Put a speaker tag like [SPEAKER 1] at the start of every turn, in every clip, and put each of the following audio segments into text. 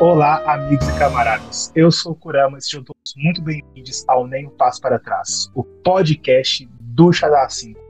[SPEAKER 1] Olá, amigos e camaradas. Eu sou o Kurama e sejam todos muito bem-vindos ao Nem um Passo para Trás, o podcast do Xadá 5.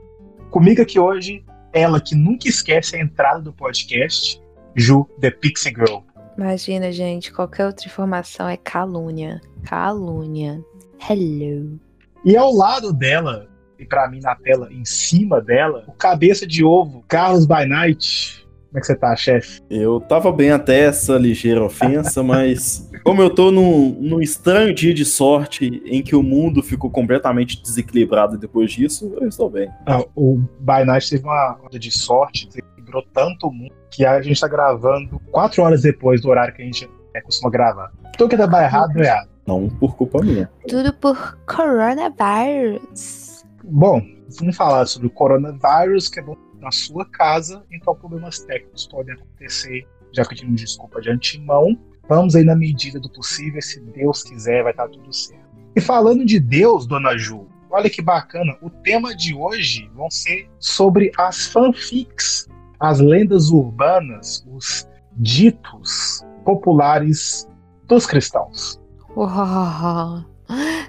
[SPEAKER 1] Comigo aqui hoje, ela que nunca esquece a entrada do podcast, Ju, The Pixie Girl.
[SPEAKER 2] Imagina, gente, qualquer outra informação é calúnia. Calúnia. Hello.
[SPEAKER 1] E ao lado dela, e para mim na tela, em cima dela, o cabeça de ovo, Carlos by Night. Como é que você tá, chefe?
[SPEAKER 3] Eu tava bem até essa ligeira ofensa, mas como eu tô num, num, estranho dia de sorte em que o mundo ficou completamente desequilibrado depois disso, eu estou bem.
[SPEAKER 1] Ah, o By Night teve uma onda de sorte, desequilibrou tanto o mundo que a gente tá gravando quatro horas depois do horário que a gente é, costuma gravar. Tudo que tá errado é errado.
[SPEAKER 3] Não por culpa minha.
[SPEAKER 2] Tudo por coronavírus.
[SPEAKER 1] Bom, vamos falar sobre o coronavírus, que é bom na sua casa, então problemas técnicos podem acontecer, já pedimos desculpa de antemão. Vamos aí na medida do possível, se Deus quiser, vai estar tudo certo. E falando de Deus, dona Ju, olha que bacana, o tema de hoje vão ser sobre as fanfics, as lendas urbanas, os ditos populares dos cristãos.
[SPEAKER 2] Uau!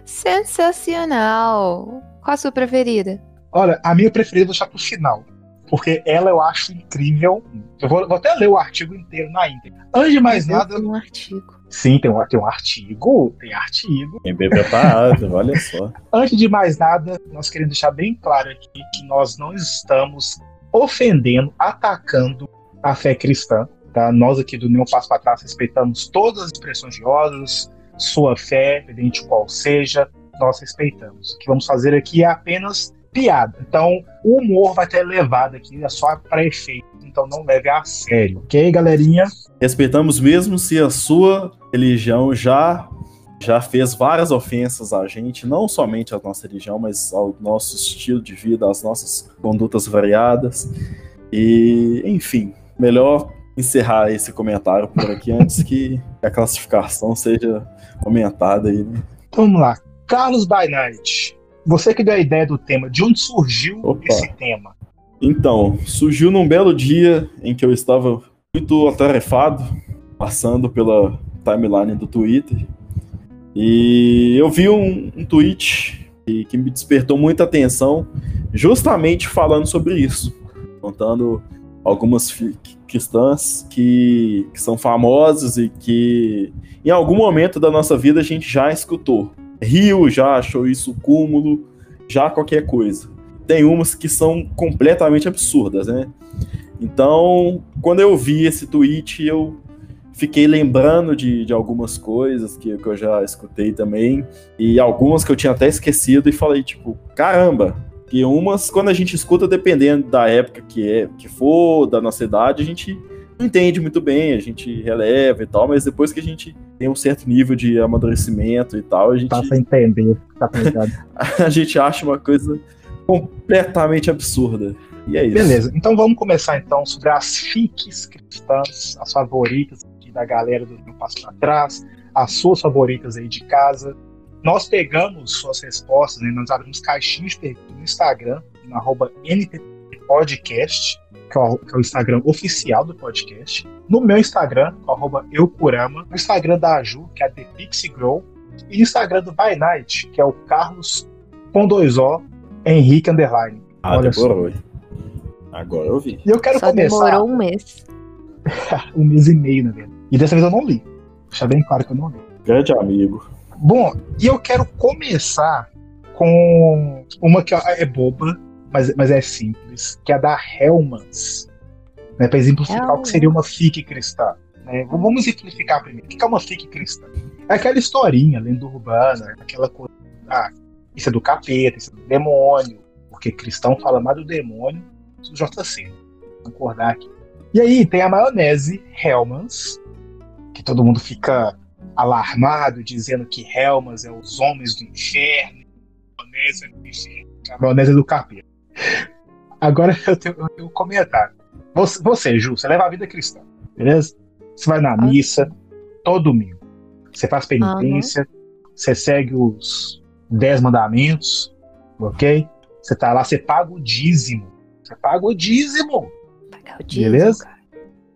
[SPEAKER 2] Sensacional! Qual a sua preferida?
[SPEAKER 1] Olha, a minha preferida eu vou deixar pro final porque ela eu acho incrível. Eu vou, vou até ler o artigo inteiro na íntegra. Antes de mais nada.
[SPEAKER 2] Tem um artigo.
[SPEAKER 1] Sim, tem um, tem um artigo. Tem artigo.
[SPEAKER 3] Tem bem preparado, olha só.
[SPEAKER 1] Antes de mais nada, nós queremos deixar bem claro aqui que nós não estamos ofendendo, atacando a fé cristã. Tá? Nós aqui do Nenhum Passo para Trás respeitamos todas as expressões religiosas, sua fé, independente qual seja, nós respeitamos. O que vamos fazer aqui é apenas piada. Então, o humor vai ter levado aqui, é só para efeito. Então, não leve a sério, ok, galerinha?
[SPEAKER 3] Respeitamos mesmo se a sua religião já já fez várias ofensas a gente, não somente à nossa religião, mas ao nosso estilo de vida, às nossas condutas variadas. E, enfim, melhor encerrar esse comentário por aqui antes que a classificação seja aumentada aí, né?
[SPEAKER 1] Vamos lá. Carlos by Night, você que deu a ideia do tema, de onde surgiu Opa. esse tema?
[SPEAKER 3] Então, surgiu num belo dia em que eu estava muito atarefado, passando pela timeline do Twitter, e eu vi um, um tweet que, que me despertou muita atenção, justamente falando sobre isso, contando algumas cristãs que, que são famosas e que em algum momento da nossa vida a gente já escutou riu, já achou isso cúmulo, já qualquer coisa. Tem umas que são completamente absurdas, né? Então, quando eu vi esse tweet, eu fiquei lembrando de, de algumas coisas que, que eu já escutei também, e algumas que eu tinha até esquecido, e falei, tipo, caramba, que umas, quando a gente escuta, dependendo da época que é, que for, da nossa idade, a gente entende muito bem, a gente releva e tal, mas depois que a gente tem um certo nível de amadurecimento e tal, a gente.
[SPEAKER 1] Passa a entender, tá
[SPEAKER 3] a gente acha uma coisa completamente absurda. E é isso.
[SPEAKER 1] Beleza, então vamos começar então sobre as fics cristãs, as favoritas da galera do Meu Passo para Trás, as suas favoritas aí de casa. Nós pegamos suas respostas, né? nós abrimos caixinhas de perguntas no Instagram, no arroba NPPodcast que é, o, que é o Instagram oficial do podcast. No meu Instagram, arroba eucurama. No Instagram da Aju, que é a The Pixie Grow. E no Instagram do By Night, que é o Carlos com dois O, Henrique Underline.
[SPEAKER 3] Ah, Olha demorou. Só. Agora eu vi.
[SPEAKER 1] E eu quero
[SPEAKER 2] Só
[SPEAKER 1] começar.
[SPEAKER 2] demorou um mês.
[SPEAKER 1] um mês e meio, na verdade. E dessa vez eu não li. Deixa bem claro que eu não li.
[SPEAKER 3] Grande amigo.
[SPEAKER 1] Bom, e eu quero começar com uma que é boba, mas, mas é simples, que é a da Helmans, né, para exemplificar o que seria uma fique cristã. Né? Vamos exemplificar primeiro. O que é uma fique cristã? É aquela historinha, lenda urbana, aquela coisa. Ah, isso é do capeta, isso é do demônio, porque cristão fala mais do demônio do JC. Concordar aqui. E aí tem a maionese Helmans, que todo mundo fica alarmado, dizendo que Helmans é os homens do inferno, a maionese é do inferno, a maionese é do capeta. Agora eu tenho, eu tenho um comentário. Você, você, Ju, você leva a vida cristã, beleza? Você vai na missa todo domingo. Você faz penitência, uhum. você segue os dez mandamentos, ok? Você tá lá, você paga o dízimo. Você paga o dízimo.
[SPEAKER 2] Pagar o dízimo,
[SPEAKER 1] beleza?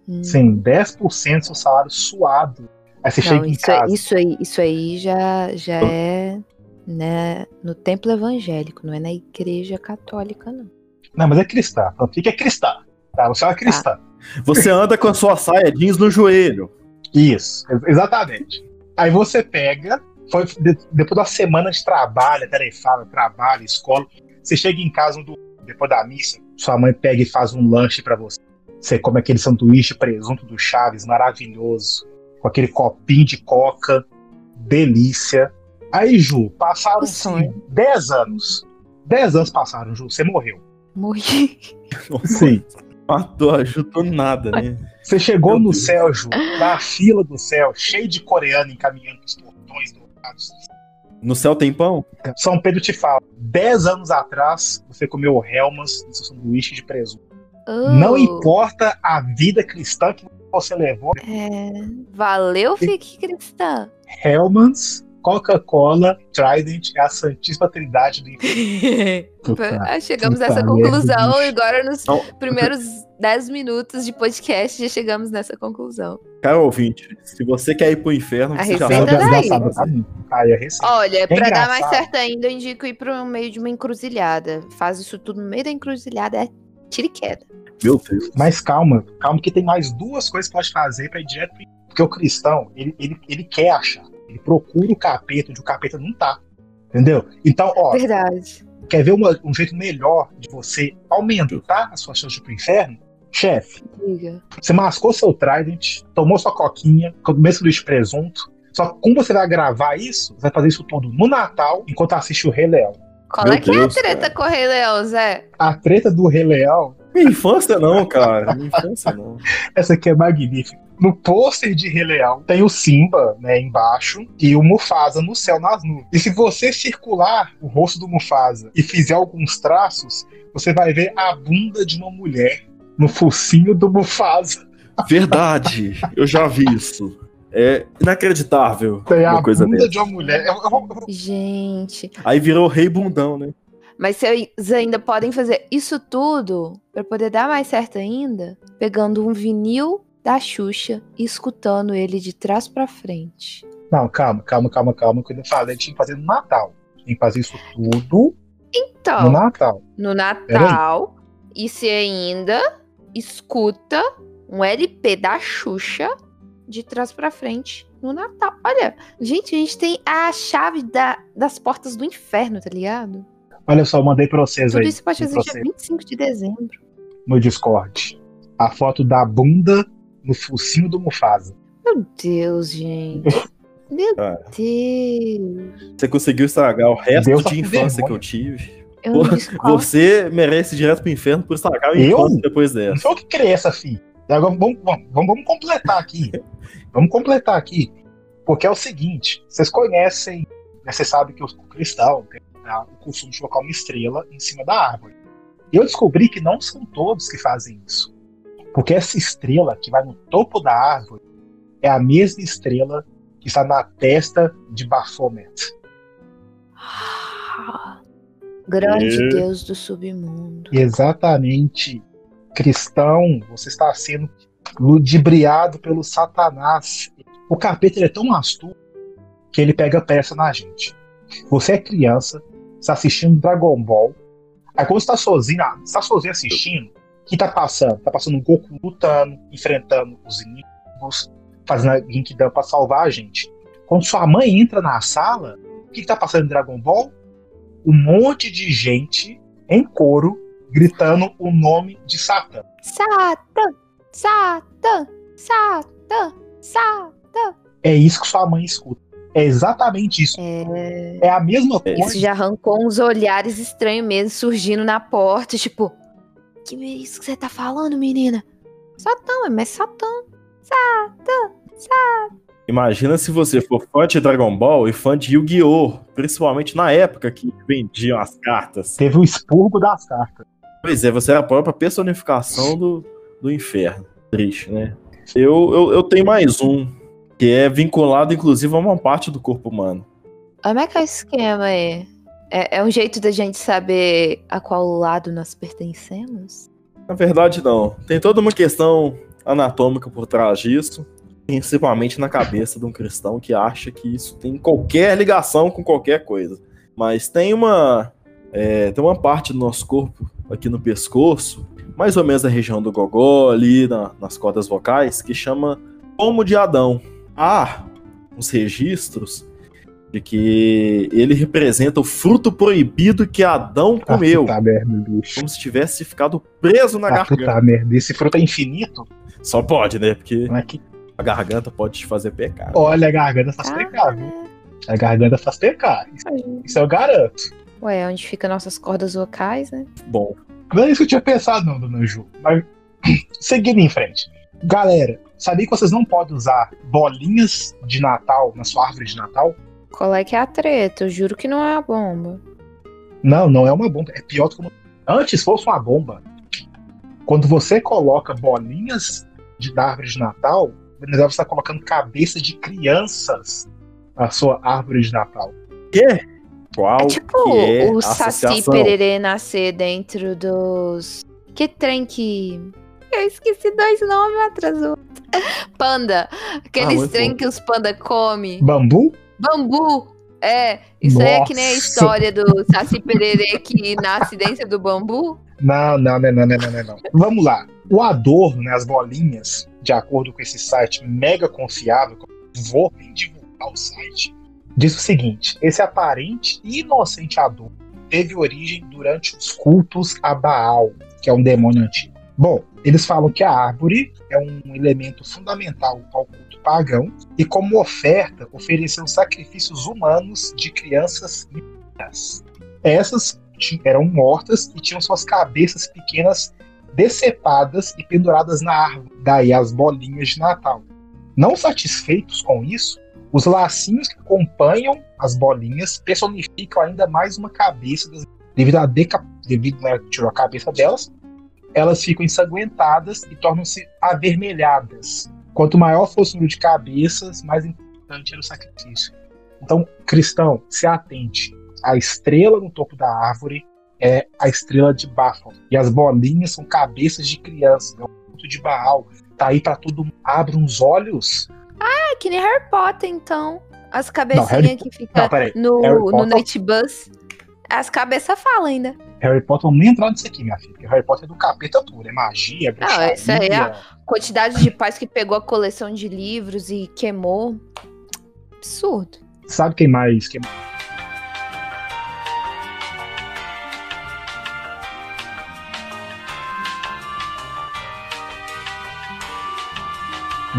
[SPEAKER 2] Hum.
[SPEAKER 1] Sim, 10% do seu salário suado Aí você
[SPEAKER 2] Não,
[SPEAKER 1] chega em
[SPEAKER 2] isso,
[SPEAKER 1] casa.
[SPEAKER 2] isso aí, isso aí já, já é né, no templo evangélico, não é na igreja católica, não.
[SPEAKER 1] Não, mas é cristã. Então fica cristã. Tá? Você é uma cristã.
[SPEAKER 3] Você anda com a sua saia jeans no joelho.
[SPEAKER 1] Isso, ex- exatamente. Aí você pega, foi, de- depois de uma semana de trabalho, tarefada, trabalho, escola, você chega em casa um do- depois da missa, sua mãe pega e faz um lanche pra você. Você come aquele sanduíche presunto do Chaves, maravilhoso, com aquele copinho de coca, delícia. Aí, Ju, passaram
[SPEAKER 2] O sonho.
[SPEAKER 1] sim, 10 anos. 10 anos passaram, Ju, você morreu.
[SPEAKER 2] Morri.
[SPEAKER 1] Sim.
[SPEAKER 3] Matou, ajudou nada, né?
[SPEAKER 1] Você chegou
[SPEAKER 3] Meu
[SPEAKER 1] no
[SPEAKER 3] Deus.
[SPEAKER 1] céu, Ju, na fila do céu, cheio de coreano encaminhando os portões dourados.
[SPEAKER 3] No céu tem pão?
[SPEAKER 1] São Pedro te fala, 10 anos atrás você comeu Helmas no seu sanduíche de presunto. Não
[SPEAKER 2] Oh,
[SPEAKER 1] importa a vida cristã que você levou,
[SPEAKER 2] é, valeu, fique cristã.
[SPEAKER 1] Hellmans, Coca-Cola, Trident é a Santíssima Trindade do inferno.
[SPEAKER 2] Ah, Chegamos
[SPEAKER 1] puta
[SPEAKER 2] nessa
[SPEAKER 1] merda,
[SPEAKER 2] conclusão e agora nos
[SPEAKER 3] Não.
[SPEAKER 2] primeiros 10 minutos de podcast já chegamos nessa conclusão.
[SPEAKER 3] Cara ouvinte, se você quer ir pro inferno,
[SPEAKER 2] A
[SPEAKER 3] você já
[SPEAKER 2] receita
[SPEAKER 3] sabe.
[SPEAKER 1] Aí é receita.
[SPEAKER 2] Olha, pra dar mais certo ainda, eu indico ir pro meio de uma encruzilhada. Faz isso tudo no meio da encruzilhada, é tiro e queda.
[SPEAKER 3] Meu Deus.
[SPEAKER 1] Mas calma, calma que tem mais duas coisas que pode fazer pra ir direto pro inferno. Porque o cristão, ele, ele, ele quer achar. Ele procura o capeta onde o capeta não tá. Entendeu? Então, ó,
[SPEAKER 2] Verdade.
[SPEAKER 1] quer ver uma- um jeito melhor de você aumentar as suas chances de ir pro inferno? Chefe,
[SPEAKER 2] Diga.
[SPEAKER 1] você mascou seu Trident, tomou sua coquinha, lixo de presunto. Só que como você vai gravar isso, você vai fazer isso tudo no Natal, enquanto assiste o Rei Leão.
[SPEAKER 2] Qual
[SPEAKER 3] Meu
[SPEAKER 2] é que é a
[SPEAKER 3] Deus,
[SPEAKER 2] treta
[SPEAKER 3] cara.
[SPEAKER 2] com o Rei Leão, Zé?
[SPEAKER 1] A treta do Rei Leão,
[SPEAKER 3] Minha infância não, cara. Minha infância não.
[SPEAKER 1] essa aqui é magnífica. No pôster de Rei Leão tem o Simba, né, embaixo, e o Mufasa no céu nas nuvens. E se você circular o rosto do Mufasa e fizer alguns traços, você vai ver a bunda de uma mulher no focinho do Mufasa.
[SPEAKER 3] Verdade. Eu já vi isso. É inacreditável
[SPEAKER 1] Tem a
[SPEAKER 3] uma coisa
[SPEAKER 1] bunda
[SPEAKER 3] dessa.
[SPEAKER 1] de uma mulher. Eu- eu vou- eu vou-
[SPEAKER 2] Gente.
[SPEAKER 3] Aí virou rei bundão, né?
[SPEAKER 2] Mas vocês ainda podem fazer isso tudo pra poder dar mais certo ainda, pegando um vinil da Xuxa e escutando ele de trás pra frente.
[SPEAKER 1] Não, calma, calma, calma, calma. Quando eu falei, tinha que fazer no Natal. Tinha que fazer isso tudo
[SPEAKER 2] Então,
[SPEAKER 1] no Natal.
[SPEAKER 2] no Natal, e se ainda escuta um LP da Xuxa de trás pra frente no Natal. Olha, gente, a gente tem a chave da- das portas do inferno, tá ligado?
[SPEAKER 1] Olha só, eu mandei pra vocês
[SPEAKER 2] Tudo
[SPEAKER 1] aí
[SPEAKER 2] isso pode
[SPEAKER 1] no
[SPEAKER 2] fazer dia
[SPEAKER 1] processo.
[SPEAKER 2] 25 de dezembro.
[SPEAKER 1] no Discord. A foto da bunda no focinho do Mufasa.
[SPEAKER 2] Meu Deus, gente. Meu
[SPEAKER 3] Cara.
[SPEAKER 2] Deus.
[SPEAKER 3] Você conseguiu estragar o resto
[SPEAKER 1] Deus tá
[SPEAKER 3] de infância
[SPEAKER 1] vergonha.
[SPEAKER 3] que eu tive.
[SPEAKER 2] Eu não.
[SPEAKER 3] Você merece ir direto pro inferno por estragar a
[SPEAKER 1] Eu?
[SPEAKER 3] infância depois
[SPEAKER 1] Não
[SPEAKER 3] dessa.
[SPEAKER 1] foi eu que criei essa filha. Agora vamos, vamos, vamos, completar aqui. vamos completar aqui. Porque é o seguinte: vocês conhecem, né, vocês sabem que o cristão tem o costume de colocar uma estrela em cima da árvore. E eu descobri que não são todos que fazem isso. Porque essa estrela que vai no topo da árvore é a mesma estrela que está na testa de Baphomet.
[SPEAKER 2] Ah, Grande
[SPEAKER 3] E-
[SPEAKER 2] Deus do submundo.
[SPEAKER 1] Exatamente, cristão, você está sendo ludibriado pelo Satanás. O capeta ele é tão astuto que ele pega peça na gente. Você é criança, está assistindo Dragon Ball. Aí quando você está sozinho, ah, você tá sozinho assistindo, o que tá passando? Tá passando o Goku lutando, enfrentando os inimigos, fazendo a Genkidama para salvar a gente. Quando sua mãe entra na sala, o que, que tá passando em Dragon Ball? Um monte de gente em coro gritando o nome de Satã.
[SPEAKER 2] Satã! Satã! Satã! Satã!
[SPEAKER 1] É isso que sua mãe escuta. É exatamente isso.
[SPEAKER 2] É...
[SPEAKER 1] É a mesma coisa.
[SPEAKER 2] Isso já arrancou uns olhares estranhos mesmo, surgindo na porta, tipo... Que é isso que você tá falando, menina? Satã, mas Satã. Satã!
[SPEAKER 3] Imagina se você for fã de Dragon Ball e fã de Yu-Gi-Oh! Principalmente na época que vendiam as cartas.
[SPEAKER 1] Teve o expurgo das cartas.
[SPEAKER 3] Pois é, você era a própria personificação do, do inferno. Triste, né? Eu, eu, eu tenho mais um, que é vinculado, inclusive, a uma parte do corpo humano.
[SPEAKER 2] Como é que é o esquema aí? É, é um jeito da gente saber a qual lado nós pertencemos?
[SPEAKER 3] Na verdade, não. Tem toda uma questão anatômica por trás disso. principalmente na cabeça de um cristão que acha que isso tem qualquer ligação com qualquer coisa. Mas tem uma é, tem uma parte do nosso corpo aqui no pescoço, mais ou menos na região do gogó, ali na, nas cordas vocais, que chama pomo de Adão. Há uns registros de que ele representa o fruto proibido que Adão
[SPEAKER 1] Ah,
[SPEAKER 3] comeu,
[SPEAKER 1] puta merda, bicho.
[SPEAKER 3] como se tivesse ficado preso na
[SPEAKER 1] Ah,
[SPEAKER 3] garganta.
[SPEAKER 1] puta merda. Esse fruto é infinito?
[SPEAKER 3] Só pode, né? Porque
[SPEAKER 1] é que...
[SPEAKER 3] a garganta pode te fazer pecar.
[SPEAKER 1] Olha, a garganta faz
[SPEAKER 2] Ah,
[SPEAKER 1] pecar, viu? A garganta faz pecar. Isso, isso eu garanto.
[SPEAKER 2] Ué, onde fica nossas cordas vocais, né?
[SPEAKER 3] Bom,
[SPEAKER 1] Não é isso que eu tinha pensado, não, dona Ju. Mas, seguindo em frente. Galera, sabia que vocês não podem usar bolinhas de Natal na sua árvore de Natal?
[SPEAKER 2] Qual é que é a treta? Eu juro que não é a bomba.
[SPEAKER 1] Não, não é uma bomba. É pior do que uma... Antes fosse uma bomba. Quando você coloca bolinhas de da árvore de Natal, na verdade você está colocando cabeça de crianças na sua árvore de Natal.
[SPEAKER 3] quê? Qual
[SPEAKER 2] É tipo
[SPEAKER 3] que é
[SPEAKER 2] o Saci? Pererê nascer dentro dos. Que trem que. Eu esqueci dois nomes atrás do outro. Panda. Aqueles
[SPEAKER 3] muito
[SPEAKER 2] trem que os panda comem.
[SPEAKER 1] Bambu?
[SPEAKER 2] Bambu. É, isso aí é que nem a
[SPEAKER 1] Nossa.
[SPEAKER 2] história do Saci Pererê que nasce dentro do bambu.
[SPEAKER 1] Não, não, não, não, não, não, não, não. Vamos lá. O adorno, né, as bolinhas, de acordo com esse site mega confiável, que eu vou nem divulgar o site, diz o seguinte: esse aparente e inocente adorno teve origem durante os cultos a Baal, que é um demônio antigo. Bom, eles falam que a árvore é um elemento fundamental ao culto pagão e, como oferta, ofereceu sacrifícios humanos de crianças vivas. Essas eram mortas e tinham suas cabeças pequenas decepadas e penduradas na árvore. Daí as bolinhas de Natal. Não satisfeitos com isso, os lacinhos que acompanham as bolinhas personificam ainda mais uma cabeça das devido a devido né, tirou a cabeça delas, elas ficam ensanguentadas e tornam-se avermelhadas. Quanto maior fosse o número de cabeças, mais importante era o sacrifício. Então, cristão, se atente. A estrela no topo da árvore é a estrela de Bafon. E as bolinhas são cabeças de crianças. É o culto de Baal. Tá aí pra todo mundo. Abre uns olhos.
[SPEAKER 2] É que nem Harry Potter, então. As cabecinhas
[SPEAKER 1] Harry
[SPEAKER 2] que ficam
[SPEAKER 1] Não,
[SPEAKER 2] no, no Night Bus. As cabeças falam ainda.
[SPEAKER 1] Harry Potter, vamos nem entrar nisso aqui, minha filha. Porque Harry Potter é do capeta puro. É magia, é bruxaria.
[SPEAKER 2] isso aí é- Quantidade de pais que pegou a coleção de livros e queimou. Absurdo.
[SPEAKER 1] Sabe quem mais? Quem...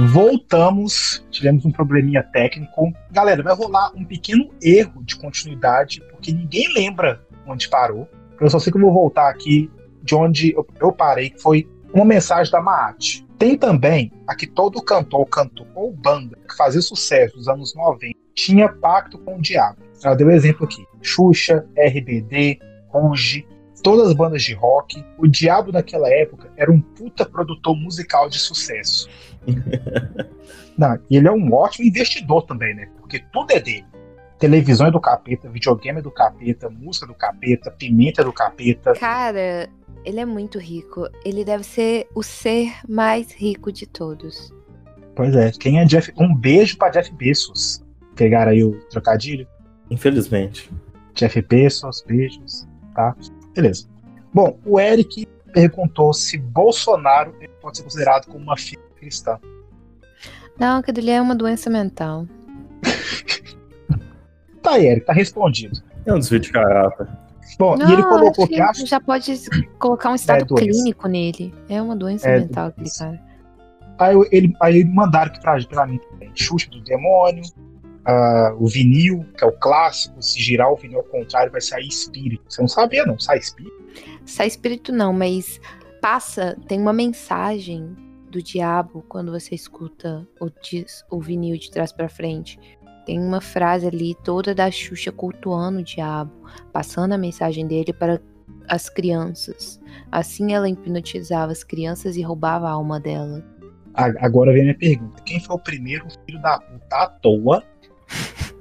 [SPEAKER 1] Voltamos, tivemos um probleminha técnico. Galera, vai rolar um pequeno erro de continuidade, porque ninguém lembra onde parou. Eu só sei que eu vou voltar aqui de onde eu, eu parei, que foi uma mensagem da Maat. Tem também a que todo cantor, cantor ou banda que fazia sucesso nos anos 90 tinha pacto com o diabo. Ela deu exemplo aqui: Xuxa, RBD, Ruge, todas as bandas de rock. O diabo naquela época era um puta produtor musical de sucesso. Não, e ele é um ótimo investidor também, né? Porque tudo é dele. Televisão é do capeta, videogame é do capeta, música é do capeta, pimenta é do capeta.
[SPEAKER 2] Cara, ele é muito rico. Ele deve ser o ser mais rico de todos.
[SPEAKER 1] Pois é, quem é Jeff? Um beijo pra Jeff Bezos. Pegaram aí o trocadilho?
[SPEAKER 3] Infelizmente.
[SPEAKER 1] Jeff Bezos, beijos, tá? Beleza. Bom, o Eric perguntou se Bolsonaro pode ser considerado como uma filha cristã.
[SPEAKER 2] Não, aquilo é uma doença mental.
[SPEAKER 1] Tá, aí, Eric, tá respondido.
[SPEAKER 3] É um desvio de caráter.
[SPEAKER 1] Bom,
[SPEAKER 2] Não,
[SPEAKER 1] e ele colocou
[SPEAKER 2] acho
[SPEAKER 1] que acha.
[SPEAKER 2] já pode colocar um estado
[SPEAKER 1] doença.
[SPEAKER 2] clínico nele. É uma doença
[SPEAKER 1] É
[SPEAKER 2] mental aquele cara.
[SPEAKER 1] Aí, ele, aí mandaram aqui pra, pra mim também. Xuxa do Demônio, ah, o vinil, que é o clássico. Se girar o vinil ao contrário, vai sair espírito. Você não sabia, não? Sai espírito.
[SPEAKER 2] Sai espírito não, mas passa, tem uma mensagem do diabo quando você escuta o, o vinil de trás pra frente. Tem uma frase ali toda da Xuxa cultuando o diabo, passando a mensagem dele para as crianças. Assim ela hipnotizava as crianças e roubava a alma dela.
[SPEAKER 1] Agora vem a minha pergunta: quem foi o primeiro filho da puta à toa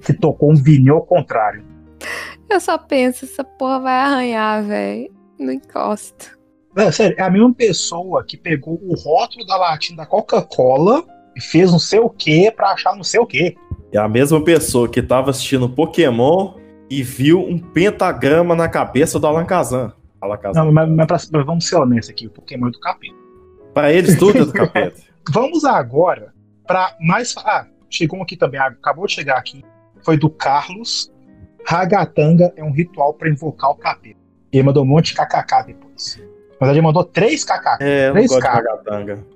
[SPEAKER 1] que tocou um vinil ao contrário?
[SPEAKER 2] Eu só penso, essa porra vai arranhar, velho. Não encosta.
[SPEAKER 1] Não, sério, é a mesma pessoa que pegou o rótulo da latinha da Coca-Cola e fez não sei o que pra achar não sei o que.
[SPEAKER 3] É a mesma pessoa que tava assistindo Pokémon e viu um pentagrama na cabeça do Alan Kazan. Alan Kazan.
[SPEAKER 1] Não, mas, mas pra- mas vamos ser honestos aqui, o Pokémon é do capeta.
[SPEAKER 3] Pra eles tudo é do capeta.
[SPEAKER 1] Vamos agora pra mais. Ah, chegou um aqui também, ah, acabou de chegar aqui. Foi do Carlos. Ragatanga é um ritual pra invocar o capeta. E ele mandou um monte de kkk depois. Verdade, ele mandou três kkk.
[SPEAKER 3] É, eu não
[SPEAKER 1] Três
[SPEAKER 3] gosto de
[SPEAKER 1] caras.
[SPEAKER 3] Ragatanga.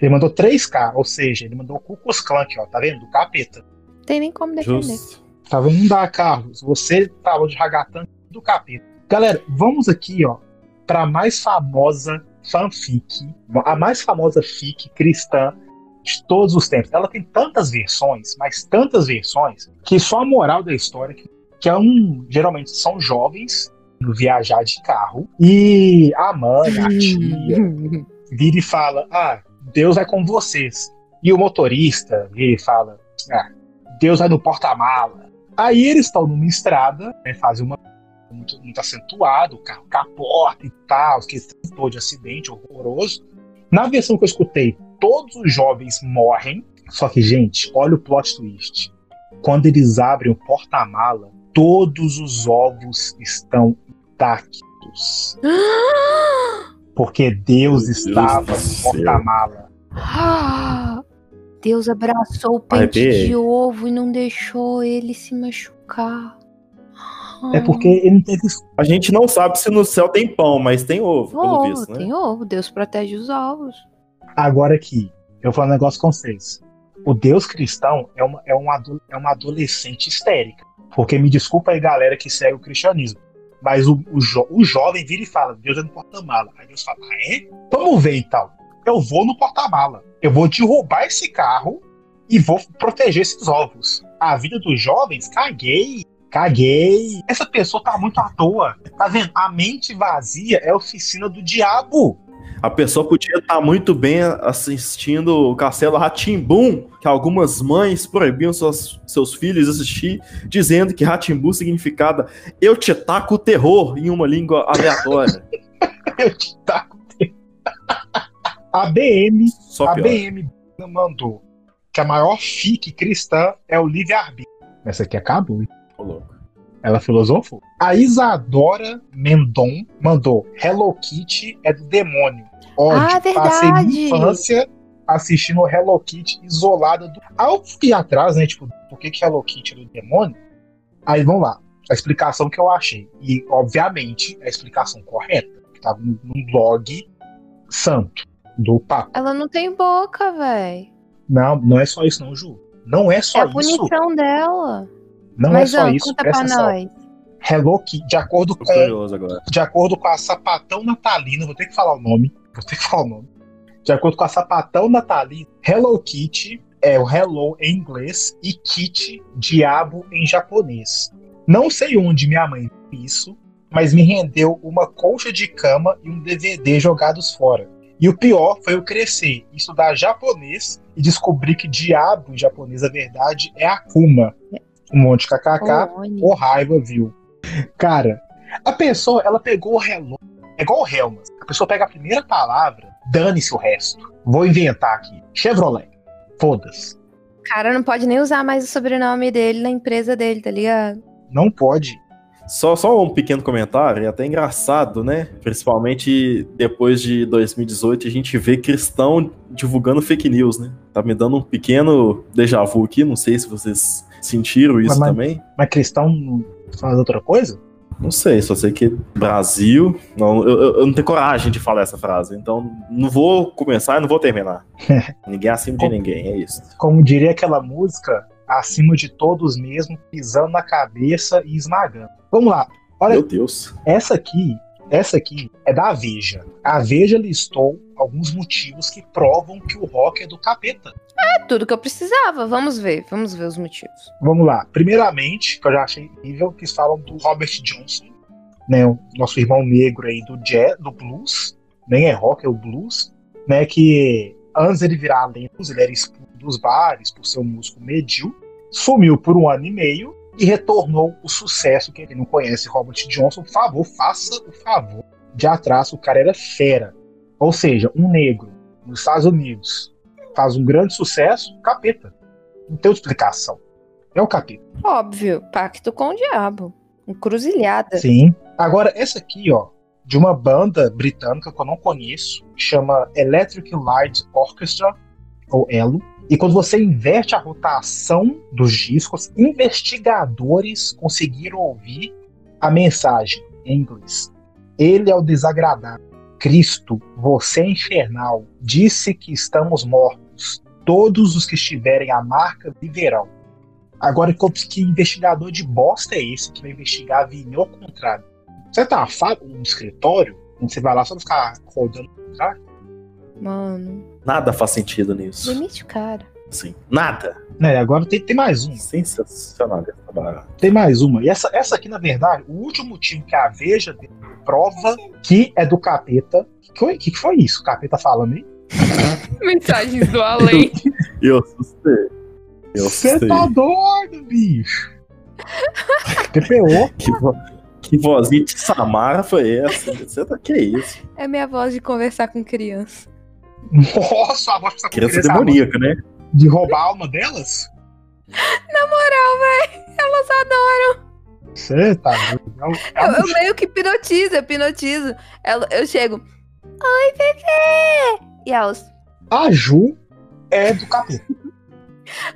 [SPEAKER 1] Ele mandou 3K, ou seja, ele mandou o Klan aqui, ó, tá vendo? Do capeta.
[SPEAKER 2] Tem nem como defender.
[SPEAKER 3] Justo.
[SPEAKER 1] Tá vendo? Dá, Carlos. Você falou de Ragatanga do capeta. Galera, vamos aqui, ó, pra mais famosa fanfic, a mais famosa fic cristã de todos os tempos. Ela tem tantas versões, mas tantas versões, que só a moral da história que, que é um, geralmente são jovens no viajar de carro e a mãe, a tia, vira e fala: Ah, Deus vai com vocês. E o motorista vira e fala: Ah, Deus vai no porta-mala. Aí eles estão numa estrada, né, fazem uma. Muito, muito acentuado, o carro capota e tal, que todo de acidente horroroso. Na versão que eu escutei, todos os jovens morrem. Só que, gente, olha o plot twist. Quando eles abrem o porta-mala, todos os ovos estão intactos. Porque Deus
[SPEAKER 3] Meu Deus
[SPEAKER 1] estava
[SPEAKER 3] do
[SPEAKER 1] no porta-mala.
[SPEAKER 2] Ah, Deus abraçou o pente
[SPEAKER 3] Arrepiei.
[SPEAKER 2] de ovo e não deixou ele se machucar.
[SPEAKER 1] É porque ele não teve.
[SPEAKER 3] A gente não sabe se no céu tem pão, mas tem ovo, pelo
[SPEAKER 2] ovo,
[SPEAKER 3] visto, né?
[SPEAKER 2] tem ovo. Deus protege os ovos.
[SPEAKER 1] Agora aqui, eu vou falar um negócio com vocês. O Deus cristão é uma, é, uma, é uma adolescente histérica. Porque me desculpa aí, galera que segue o cristianismo. Mas o, o, jo- o jovem vira e fala: Deus é no porta-mala. Aí Deus fala: Ah, é? Vamos ver então. Eu vou no porta-mala. Eu vou derrubar esse carro e vou proteger esses ovos. A vida dos jovens, caguei. Caguei. Essa pessoa tá muito à toa. Tá vendo? A mente vazia é oficina do diabo.
[SPEAKER 3] A pessoa podia estar muito bem assistindo o Castelo Ratimbum, que algumas mães proibiam seus, seus filhos assistir, dizendo que Ratimbum significava eu te taco o terror em uma língua aleatória.
[SPEAKER 1] Eu te taco. A BM,
[SPEAKER 3] Só
[SPEAKER 1] a
[SPEAKER 3] pior.
[SPEAKER 1] BM mandou que a maior fique cristã é o livre-arbítrio. Essa aqui acabou. hein?
[SPEAKER 3] Louco.
[SPEAKER 1] Ela filosofou. A Isadora Mendon mandou Hello Kitty é do demônio. Ódio,
[SPEAKER 2] Ah,
[SPEAKER 1] passei minha infância assistindo Hello Kitty isolada do. Aí eu fui atrás, né? Tipo, por que, que Hello Kitty é do demônio? Aí vamos lá. A explicação que eu achei. E, obviamente, a explicação correta. Que tava num num blog santo do Papa.
[SPEAKER 2] Ela não tem boca, véi.
[SPEAKER 1] Não, não é só isso, não, Ju. Não é só
[SPEAKER 2] É a
[SPEAKER 1] isso.
[SPEAKER 2] punição dela.
[SPEAKER 1] Não
[SPEAKER 2] Mas,
[SPEAKER 1] é só
[SPEAKER 2] ó,
[SPEAKER 1] isso.
[SPEAKER 2] conta
[SPEAKER 1] Presta
[SPEAKER 2] pra
[SPEAKER 1] atenção.
[SPEAKER 2] nós.
[SPEAKER 1] Hello Kitty, de acordo
[SPEAKER 3] Tô
[SPEAKER 1] com
[SPEAKER 3] curioso agora.
[SPEAKER 1] de acordo com a Sapatão Natalina, vou ter que falar o nome, vou ter que falar o nome. De acordo com a Sapatão Natalina, Hello Kitty é o Hello em inglês e Kitty, diabo em japonês. Não sei onde minha mãe viu isso, mas me rendeu uma colcha de cama e um DVD jogados fora. E o pior foi eu crescer, estudar japonês e descobrir que diabo em japonês, a verdade, é Akuma. Um monte de kkk, ou raiva, viu? Cara, a pessoa, ela pegou o relógio. É igual o Helmas. A pessoa pega a primeira palavra, dane-se o resto. Vou inventar aqui. Chevrolet. Foda-se.
[SPEAKER 2] Cara não pode nem usar mais o sobrenome dele na empresa dele, tá ligado?
[SPEAKER 1] Não pode.
[SPEAKER 3] Só, só um pequeno comentário, é até engraçado, né? Principalmente depois de 2018, a gente vê cristão divulgando fake news, né? Tá me dando um pequeno déjà vu aqui, não sei se vocês sentiram isso
[SPEAKER 1] Mas-
[SPEAKER 3] também.
[SPEAKER 1] Mas cristão faz outra coisa?
[SPEAKER 3] Não sei, só sei que Brasil. Não, eu, eu- não tenho coragem de falar essa frase, então não vou começar e não vou terminar. ninguém é acima de
[SPEAKER 1] Como-
[SPEAKER 3] ninguém, é isso.
[SPEAKER 1] Como diria aquela música, acima de todos mesmo, pisando na cabeça e esmagando. Vamos lá. Olha,
[SPEAKER 3] Meu Deus.
[SPEAKER 1] essa aqui, essa aqui é da Veja. A Veja listou alguns motivos que provam que o rock é do capeta.
[SPEAKER 2] É tudo que eu precisava. Vamos ver, vamos ver os motivos.
[SPEAKER 1] Vamos lá. Primeiramente, que eu já achei incrível, que eles falam do Robert Johnson, né, o nosso irmão negro aí do jazz, do blues, nem é rock, é o blues, né, que antes ele virar lenda, ele era expulso dos bares por ser um músico medíocre, sumiu por um ano e meio e retornou o sucesso que ele não conhece Robert Johnson. Por favor, faça o favor de atrás, o cara era fera. Ou seja, um negro nos Estados Unidos faz um grande sucesso, capeta. Não tem explicação. É o capeta.
[SPEAKER 2] Óbvio, pacto com o diabo. Encruzilhada.
[SPEAKER 1] Sim. Agora, essa aqui, ó, de uma banda britânica que eu não conheço, chama Electric Light Orchestra, ou ELO. E quando você inverte a rotação dos discos, investigadores conseguiram ouvir a mensagem em inglês. Ele é o desagradável. Cristo, você é infernal, disse que estamos mortos. Todos os que estiverem à marca viverão. Agora, que investigador de bosta é esse que vai investigar vinho ao contrário? Você tá um escritório, você vai lá só ficar rodando o contrário?
[SPEAKER 2] Mano.
[SPEAKER 3] Nada faz sentido nisso.
[SPEAKER 2] Limite, cara.
[SPEAKER 3] Sim, nada.
[SPEAKER 1] É, agora tem, tem mais uma.
[SPEAKER 3] Sensacional.
[SPEAKER 1] Tem mais uma. E essa, essa aqui, na verdade, o último motivo que a Veja prova que é do capeta. O que, que, que, foi isso? O capeta falando aí?
[SPEAKER 2] Mensagens do além.
[SPEAKER 3] Eu assustei.
[SPEAKER 1] Você tá doido, bicho? TPO.
[SPEAKER 3] Que, vo... que vozinha de Samara foi essa? Você tá que é isso?
[SPEAKER 2] É minha voz de conversar com criança.
[SPEAKER 1] Nossa, a voz
[SPEAKER 3] com criança. Demoníaca, né?
[SPEAKER 1] De roubar a alma delas?
[SPEAKER 2] Na moral, velho. Elas adoram.
[SPEAKER 1] Você tá.
[SPEAKER 2] É eu, eu, meio que hipnotizo, eu hipnotizo. Eu, eu chego. Oi, bebê! E elas.
[SPEAKER 1] A Ju é do capeta.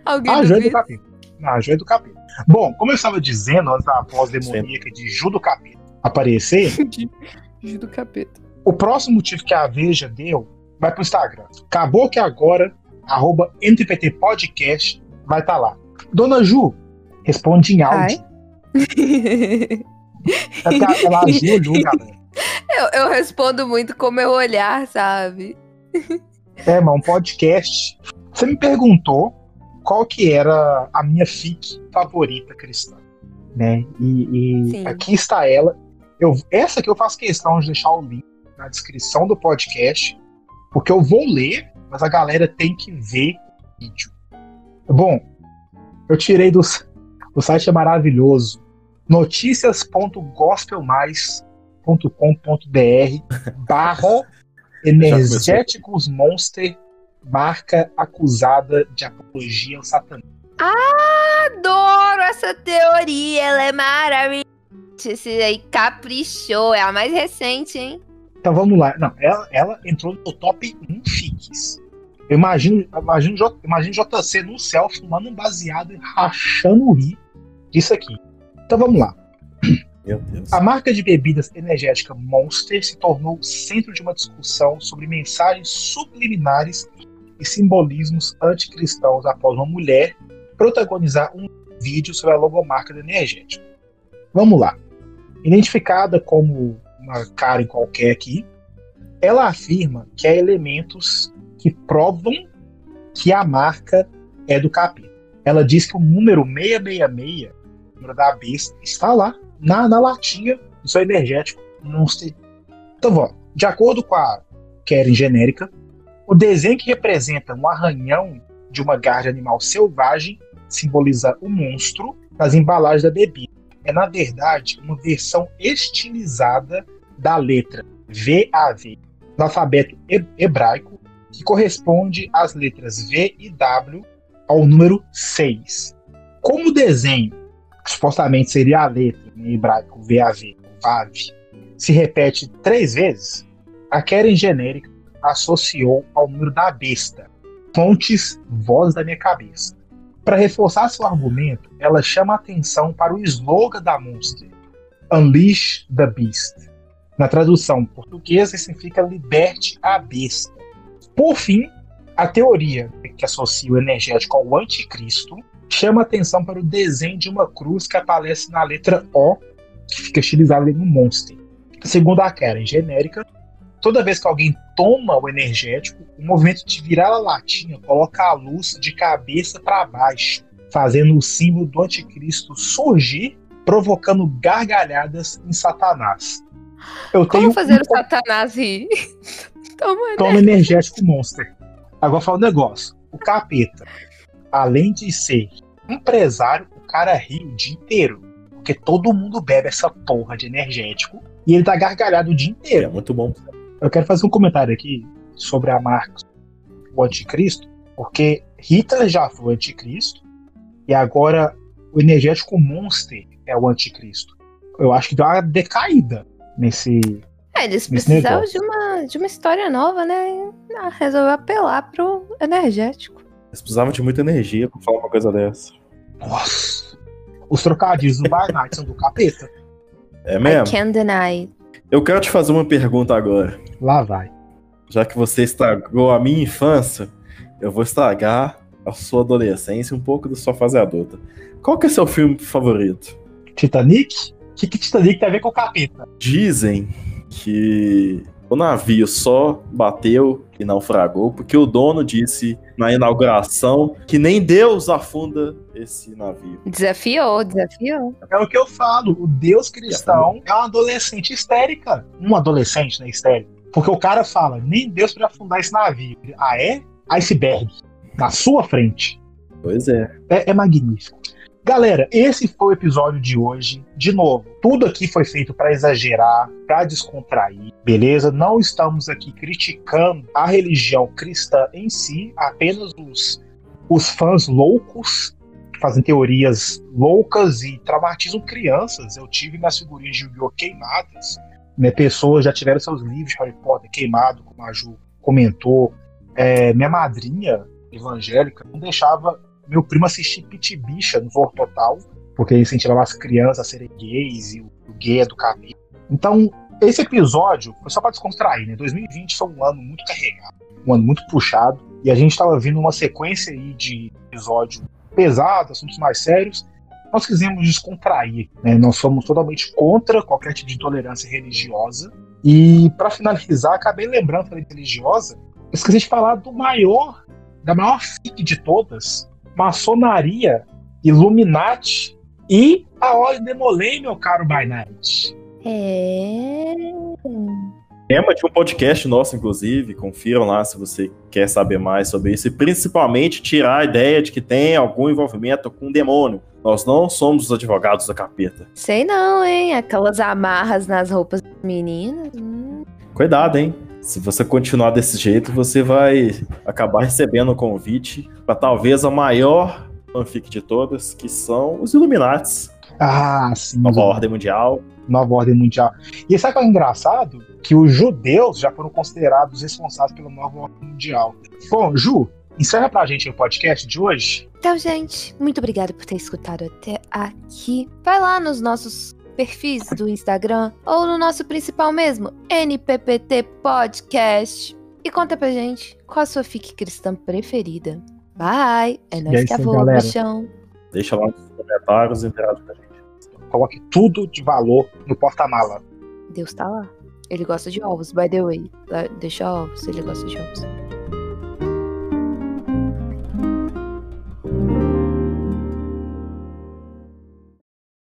[SPEAKER 2] Alguém
[SPEAKER 1] a Ju é do capeta. a Ju é do capeta. Bom, como eu estava dizendo antes da voz demoníaca de Ju do capeta aparecer.
[SPEAKER 2] Ju do capeta.
[SPEAKER 1] O próximo motivo que a Veja deu vai pro Instagram. Acabou que agora, arroba NTPT Podcast, vai estar tá lá. Dona Ju, responde em áudio. ela, ela ajoelhou, galera.
[SPEAKER 2] Eu, eu respondo muito com meu olhar, sabe?
[SPEAKER 1] É, mas um podcast. Você me perguntou qual que era a minha fic favorita cristã, né? E, e aqui está ela. Eu, essa que eu faço questão de deixar o link na descrição do podcast, porque eu vou ler, mas a galera tem que ver o vídeo. Bom, eu tirei dos, o site é maravilhoso. noticias.gospelmais.com.br barra energéticos monster marca acusada de apologia ao satanismo.
[SPEAKER 2] Adoro essa teoria, ela é maravilhosa. Esse aí caprichou, é a mais recente, hein?
[SPEAKER 1] Então vamos lá. Não, ela, ela entrou no top 1 fiques. Eu imagino, imagino, imagino JC no céu fumando um baseado e rachando o rir disso aqui. Então vamos lá. A marca de bebidas energética Monster se tornou o centro de uma discussão sobre mensagens subliminares e simbolismos anticristãos após uma mulher protagonizar um vídeo sobre a logomarca da energética. Vamos lá. Identificada como uma Karen qualquer aqui, ela afirma que há elementos que provam que a marca é do capeta. Ela diz que o número 666 número da besta está lá, na, na latinha do seu energético. Então vamos. De acordo com a Keren genérica, o desenho que representa um arranhão de uma garra de animal selvagem simboliza o monstro nas embalagens da bebida. É, na verdade, uma versão estilizada da letra VAV no alfabeto hebraico, que corresponde às letras V e W ao número 6. Como o desenho supostamente seria a letra em hebraico VAV, VAV, se repete três vezes, a Keren genérica associou ao número da besta, fontes, voz da minha cabeça. Para reforçar seu argumento, ela chama atenção para o slogan da Monster, Unleash the Beast. Na tradução portuguesa, significa liberte a besta. Por fim, a teoria que associa o energético ao anticristo chama atenção para o desenho de uma cruz que aparece na letra O, que fica estilizada no monster. Segundo a Karen genérica, toda vez que alguém toma o energético, o movimento de virar a latinha coloca a luz de cabeça para baixo, fazendo o símbolo do anticristo surgir, provocando gargalhadas em Satanás.
[SPEAKER 2] Eu Como tenho fazer um... o Satanás rir?
[SPEAKER 1] Toma, Toma energético monster. Agora fala um negócio. O capeta, além de ser empresário, o cara ri o dia inteiro. Porque todo mundo bebe essa porra de energético e ele tá gargalhado o dia inteiro.
[SPEAKER 3] É muito bom.
[SPEAKER 1] Eu quero fazer um comentário aqui sobre a marca o anticristo, Porque Hitler já foi o anticristo e agora o energético Monster é o anticristo. Eu acho que deu uma decaída nesse.
[SPEAKER 2] É, eles
[SPEAKER 1] Nesse
[SPEAKER 2] precisavam
[SPEAKER 1] negócio.
[SPEAKER 2] de uma, de uma história nova, né? Ah, resolveu apelar pro energético.
[SPEAKER 3] Eles precisavam de muita energia pra falar uma coisa dessa.
[SPEAKER 1] Nossa! Os trocadilhos do Barnard são do capeta.
[SPEAKER 3] É
[SPEAKER 2] I
[SPEAKER 3] mesmo?
[SPEAKER 2] can't deny.
[SPEAKER 3] Eu quero te fazer uma pergunta agora.
[SPEAKER 1] Lá vai.
[SPEAKER 3] Já que você estragou a minha infância, eu vou estragar a sua adolescência e um pouco da sua fase adulta. Qual que é seu filme favorito?
[SPEAKER 1] Titanic? O que, que Titanic tem a ver com o capeta?
[SPEAKER 3] Dizem que o navio só bateu e naufragou porque o dono disse na inauguração que nem Deus afunda esse navio.
[SPEAKER 2] Desafiou, desafiou.
[SPEAKER 1] É o que eu falo. O Deus cristão é uma adolescente histérica. Um adolescente, né, histérico. Porque o cara fala, nem Deus pra afundar esse navio. Ah, é? Iceberg. Na sua frente.
[SPEAKER 3] Pois é.
[SPEAKER 1] É, é magnífico. Galera, esse foi o episódio de hoje. De novo, tudo aqui foi feito para exagerar, para descontrair, beleza? Não estamos aqui criticando a religião cristã em si, apenas os, os fãs loucos que fazem teorias loucas e traumatizam crianças. Eu tive minhas figurinhas de Yu-Gi-Oh! queimadas. Né? Pessoas já tiveram seus livros de Harry Potter queimados, como a Ju comentou. É, minha madrinha evangélica não deixava meu primo assistir Pit Bicha no Zorro Total, porque incentivava as crianças a serem gays e o, gay é do cabelo. Então, esse episódio foi só para descontrair, né? 2020 foi um ano muito carregado, um ano muito puxado, e a gente estava vindo uma sequência aí de episódio pesado, assuntos mais sérios. Nós quisemos descontrair, né? Nós somos totalmente contra qualquer tipo de intolerância religiosa. E para finalizar, acabei lembrando falei de religiosa, esqueci de falar do maior, da maior fic de todas, maçonaria, Illuminati e a Ordem Demolei, meu caro By Night.
[SPEAKER 2] É.
[SPEAKER 3] Tema de um podcast nosso, inclusive. Confiram lá se você quer saber mais sobre isso. E principalmente tirar a ideia de que tem algum envolvimento com o demônio. Nós não somos os advogados da capeta.
[SPEAKER 2] Sei não, hein? Aquelas amarras nas roupas meninas. Hum.
[SPEAKER 3] Cuidado, hein? Se você continuar desse jeito, você vai acabar recebendo um convite para talvez a maior fanfic de todas, que são os Illuminates,
[SPEAKER 1] Ah, sim.
[SPEAKER 3] nova ordem mundial.
[SPEAKER 1] Nova Ordem Mundial. E sabe o que é engraçado? Que os judeus já foram considerados responsáveis pela Nova Ordem Mundial. Bom, Ju, encerra pra gente o podcast de hoje.
[SPEAKER 2] Então, gente, muito obrigada por ter escutado até aqui. Vai lá nos nossos perfis do Instagram ou no nosso principal mesmo, NPPT Podcast. E conta pra gente qual a sua fic cristã preferida. Bye! É
[SPEAKER 1] é
[SPEAKER 2] nóis que
[SPEAKER 1] isso
[SPEAKER 2] a
[SPEAKER 1] aí,
[SPEAKER 2] voa,
[SPEAKER 1] galera.
[SPEAKER 2] bichão.
[SPEAKER 3] Deixa lá nos comentários e interage com a gente.
[SPEAKER 1] Coloque tudo de valor no porta-mala.
[SPEAKER 2] Deus tá lá. Ele gosta de ovos, by the way. Deixa ovos, ele gosta de ovos.